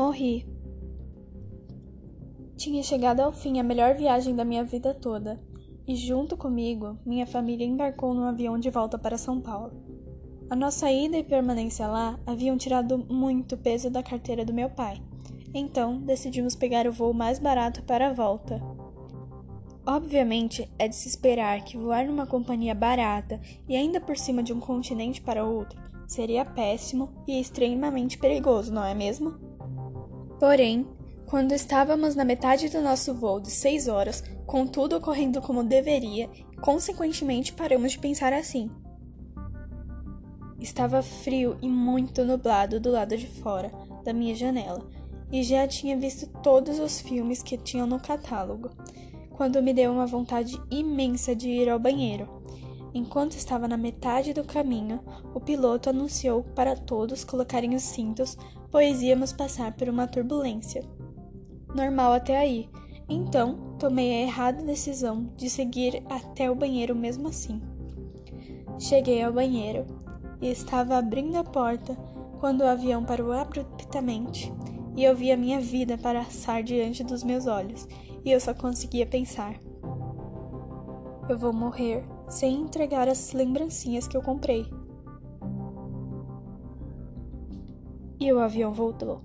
Morri. Tinha chegado ao fim a melhor viagem da minha vida toda, e junto comigo, minha família embarcou num avião de volta para São Paulo. A nossa ida e permanência lá haviam tirado muito peso da carteira do meu pai, então decidimos pegar o voo mais barato para a volta. Obviamente, é de se esperar que voar numa companhia barata e ainda por cima de um continente para outro seria péssimo e extremamente perigoso, não é mesmo? Porém, quando estávamos na metade do nosso voo de seis horas, com tudo ocorrendo como deveria, consequentemente paramos de pensar assim. Estava frio e muito nublado do lado de fora da minha janela, e já tinha visto todos os filmes que tinham no catálogo, quando me deu uma vontade imensa de ir ao banheiro. Enquanto estava na metade do caminho, o piloto anunciou para todos colocarem os cintos, pois íamos passar por uma turbulência normal até aí. Então, tomei a errada decisão de seguir até o banheiro mesmo assim. Cheguei ao banheiro e estava abrindo a porta quando o avião parou abruptamente e eu vi a minha vida passar diante dos meus olhos e eu só conseguia pensar: eu vou morrer sem entregar as lembrancinhas que eu comprei. E o avião voltou.